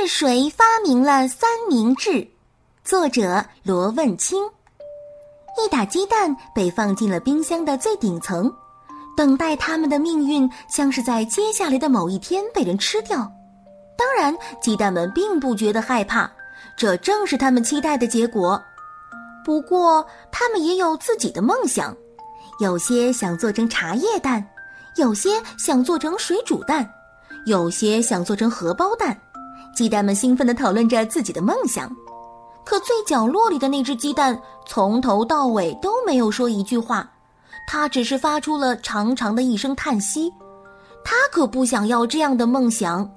是谁发明了三明治？作者罗问清。一打鸡蛋被放进了冰箱的最顶层，等待它们的命运像是在接下来的某一天被人吃掉。当然，鸡蛋们并不觉得害怕，这正是他们期待的结果。不过，他们也有自己的梦想，有些想做成茶叶蛋，有些想做成水煮蛋，有些想做成荷包蛋。鸡蛋们兴奋地讨论着自己的梦想，可最角落里的那只鸡蛋从头到尾都没有说一句话，它只是发出了长长的一声叹息。它可不想要这样的梦想，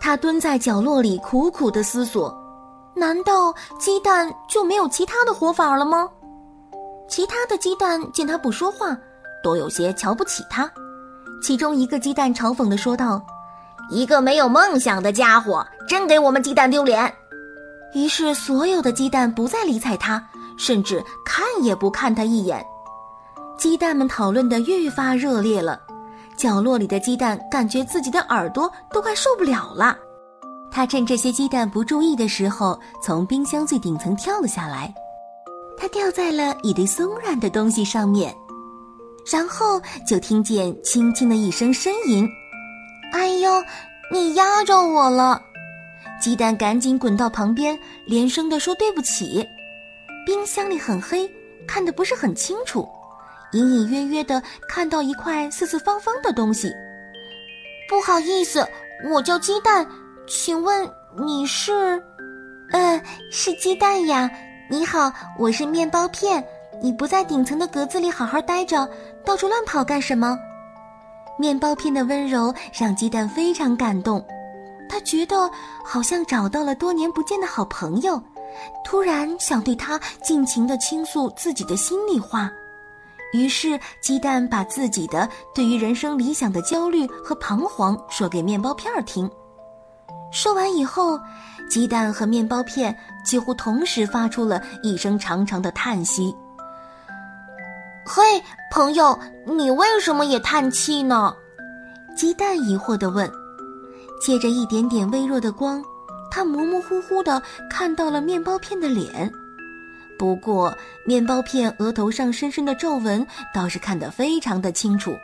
它蹲在角落里苦苦地思索：难道鸡蛋就没有其他的活法了吗？其他的鸡蛋见它不说话，都有些瞧不起它。其中一个鸡蛋嘲讽地说道。一个没有梦想的家伙，真给我们鸡蛋丢脸。于是，所有的鸡蛋不再理睬他，甚至看也不看他一眼。鸡蛋们讨论的愈发热烈了。角落里的鸡蛋感觉自己的耳朵都快受不了了。他趁这些鸡蛋不注意的时候，从冰箱最顶层跳了下来。他掉在了一堆松软的东西上面，然后就听见轻轻的一声呻吟。哎呦，你压着我了！鸡蛋赶紧滚到旁边，连声地说对不起。冰箱里很黑，看得不是很清楚，隐隐约约的看到一块四四方方的东西。不好意思，我叫鸡蛋，请问你是？呃，是鸡蛋呀。你好，我是面包片。你不在顶层的格子里好好待着，到处乱跑干什么？面包片的温柔让鸡蛋非常感动，他觉得好像找到了多年不见的好朋友，突然想对他尽情地倾诉自己的心里话。于是，鸡蛋把自己的对于人生理想的焦虑和彷徨说给面包片儿听。说完以后，鸡蛋和面包片几乎同时发出了一声长长的叹息。嘿，朋友，你为什么也叹气呢？鸡蛋疑惑地问。借着一点点微弱的光，他模模糊糊地看到了面包片的脸。不过，面包片额头上深深的皱纹倒是看得非常的清楚。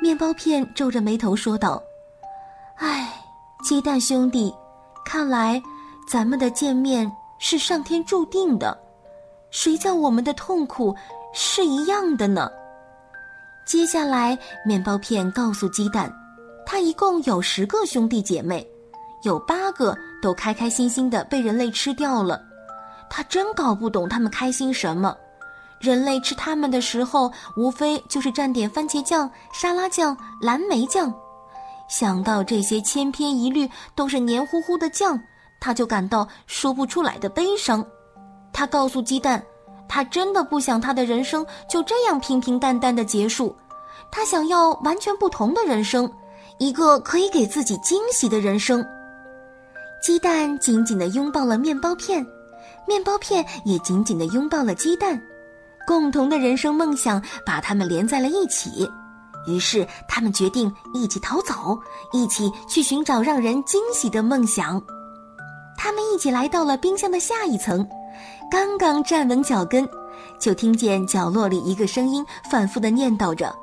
面包片皱着眉头说道：“唉，鸡蛋兄弟，看来咱们的见面是上天注定的。谁叫我们的痛苦？”是一样的呢。接下来，面包片告诉鸡蛋，他一共有十个兄弟姐妹，有八个都开开心心的被人类吃掉了。他真搞不懂他们开心什么。人类吃他们的时候，无非就是蘸点番茄酱、沙拉酱、蓝莓酱。想到这些千篇一律都是黏糊糊的酱，他就感到说不出来的悲伤。他告诉鸡蛋。他真的不想他的人生就这样平平淡淡的结束，他想要完全不同的人生，一个可以给自己惊喜的人生。鸡蛋紧紧地拥抱了面包片，面包片也紧紧地拥抱了鸡蛋，共同的人生梦想把他们连在了一起。于是他们决定一起逃走，一起去寻找让人惊喜的梦想。他们一起来到了冰箱的下一层。刚刚站稳脚跟，就听见角落里一个声音反复的念叨着：“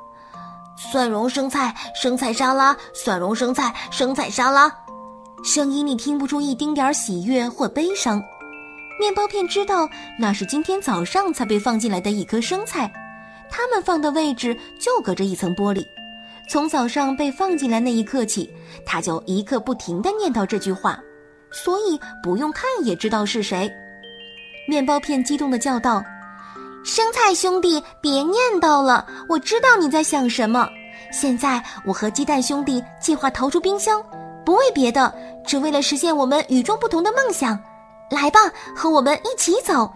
蒜蓉生菜生菜沙拉，蒜蓉生菜生菜沙拉。”声音里听不出一丁点儿喜悦或悲伤。面包片知道那是今天早上才被放进来的一颗生菜，它们放的位置就隔着一层玻璃。从早上被放进来那一刻起，他就一刻不停的念叨这句话，所以不用看也知道是谁。面包片激动地叫道：“生菜兄弟，别念叨了！我知道你在想什么。现在我和鸡蛋兄弟计划逃出冰箱，不为别的，只为了实现我们与众不同的梦想。来吧，和我们一起走。”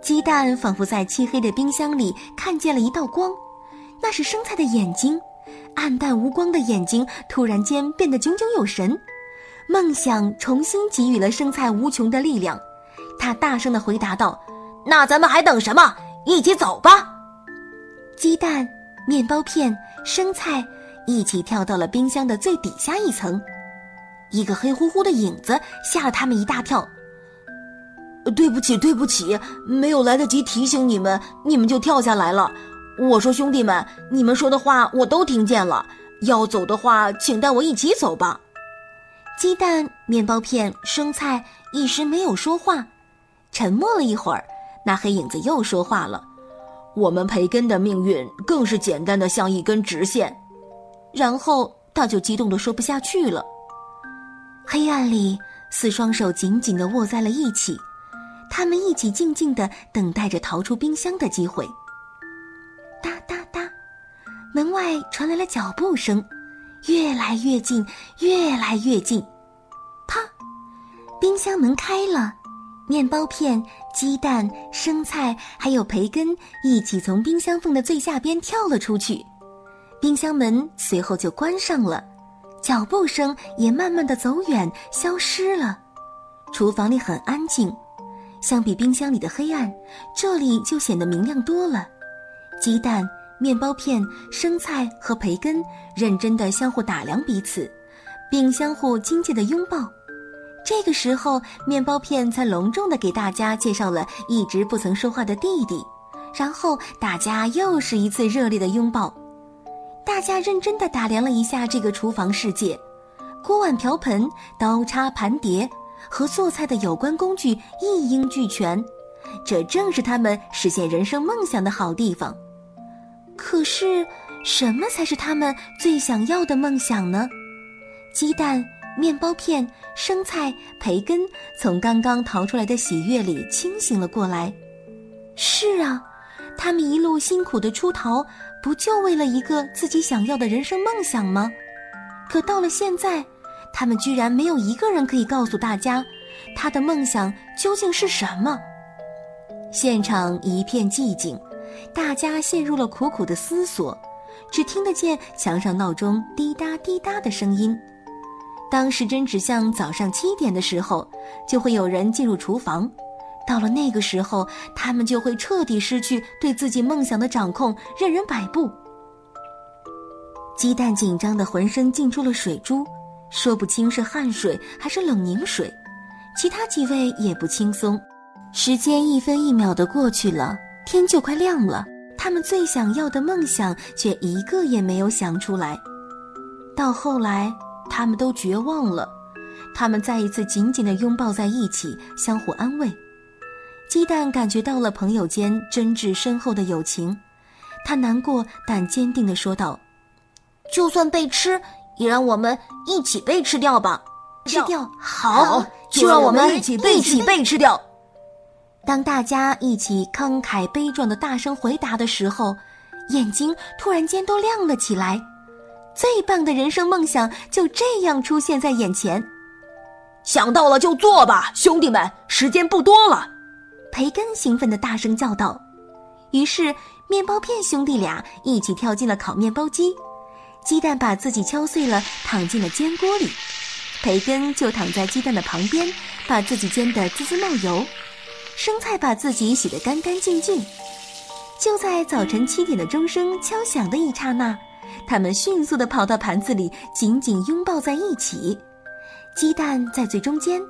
鸡蛋仿佛在漆黑的冰箱里看见了一道光，那是生菜的眼睛，暗淡无光的眼睛突然间变得炯炯有神。梦想重新给予了生菜无穷的力量。他大声的回答道：“那咱们还等什么？一起走吧！”鸡蛋、面包片、生菜一起跳到了冰箱的最底下一层。一个黑乎乎的影子吓了他们一大跳。对不起，对不起，没有来得及提醒你们，你们就跳下来了。我说兄弟们，你们说的话我都听见了。要走的话，请带我一起走吧。鸡蛋、面包片、生菜一时没有说话，沉默了一会儿，那黑影子又说话了：“我们培根的命运更是简单的像一根直线。”然后他就激动的说不下去了。黑暗里，四双手紧紧的握在了一起，他们一起静静的等待着逃出冰箱的机会。哒哒哒门外传来了脚步声，越来越近，越来越近。啪！冰箱门开了，面包片、鸡蛋、生菜还有培根一起从冰箱缝的最下边跳了出去。冰箱门随后就关上了，脚步声也慢慢的走远，消失了。厨房里很安静，相比冰箱里的黑暗，这里就显得明亮多了。鸡蛋。面包片、生菜和培根认真的相互打量彼此，并相互亲切的拥抱。这个时候，面包片才隆重的给大家介绍了一直不曾说话的弟弟，然后大家又是一次热烈的拥抱。大家认真的打量了一下这个厨房世界，锅碗瓢盆、刀叉盘碟和做菜的有关工具一应俱全，这正是他们实现人生梦想的好地方。可是，什么才是他们最想要的梦想呢？鸡蛋、面包片、生菜、培根，从刚刚逃出来的喜悦里清醒了过来。是啊，他们一路辛苦的出逃，不就为了一个自己想要的人生梦想吗？可到了现在，他们居然没有一个人可以告诉大家，他的梦想究竟是什么。现场一片寂静。大家陷入了苦苦的思索，只听得见墙上闹钟滴答滴答的声音。当时针指向早上七点的时候，就会有人进入厨房。到了那个时候，他们就会彻底失去对自己梦想的掌控，任人摆布。鸡蛋紧张的浑身浸出了水珠，说不清是汗水还是冷凝水。其他几位也不轻松，时间一分一秒的过去了。天就快亮了，他们最想要的梦想却一个也没有想出来。到后来，他们都绝望了。他们再一次紧紧地拥抱在一起，相互安慰。鸡蛋感觉到了朋友间真挚深厚的友情，他难过但坚定地说道：“就算被吃，也让我们一起被吃掉吧！吃掉好，就让我们一起被一起被吃掉。”当大家一起慷慨悲壮的大声回答的时候，眼睛突然间都亮了起来。最棒的人生梦想就这样出现在眼前。想到了就做吧，兄弟们，时间不多了。培根兴奋地大声叫道。于是，面包片兄弟俩一起跳进了烤面包机，鸡蛋把自己敲碎了，躺进了煎锅里。培根就躺在鸡蛋的旁边，把自己煎得滋滋冒油。生菜把自己洗得干干净净。就在早晨七点的钟声敲响的一刹那，他们迅速地跑到盘子里，紧紧拥抱在一起。鸡蛋在最中间，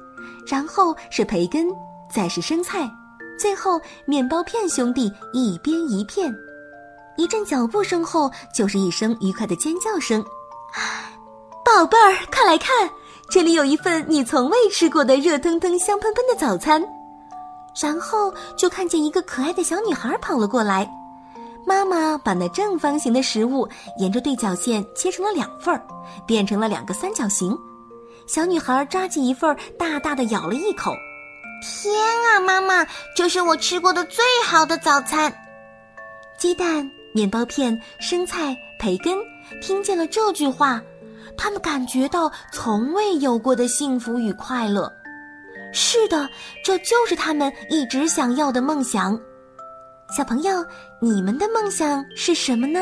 然后是培根，再是生菜，最后面包片兄弟一边一片。一阵脚步声后，就是一声愉快的尖叫声：“宝贝儿，快来看，这里有一份你从未吃过的热腾腾、香喷喷的早餐。”然后就看见一个可爱的小女孩跑了过来，妈妈把那正方形的食物沿着对角线切成了两份儿，变成了两个三角形。小女孩抓起一份儿，大大的咬了一口。天啊，妈妈，这是我吃过的最好的早餐！鸡蛋、面包片、生菜、培根，听见了这句话，他们感觉到从未有过的幸福与快乐。是的，这就是他们一直想要的梦想。小朋友，你们的梦想是什么呢？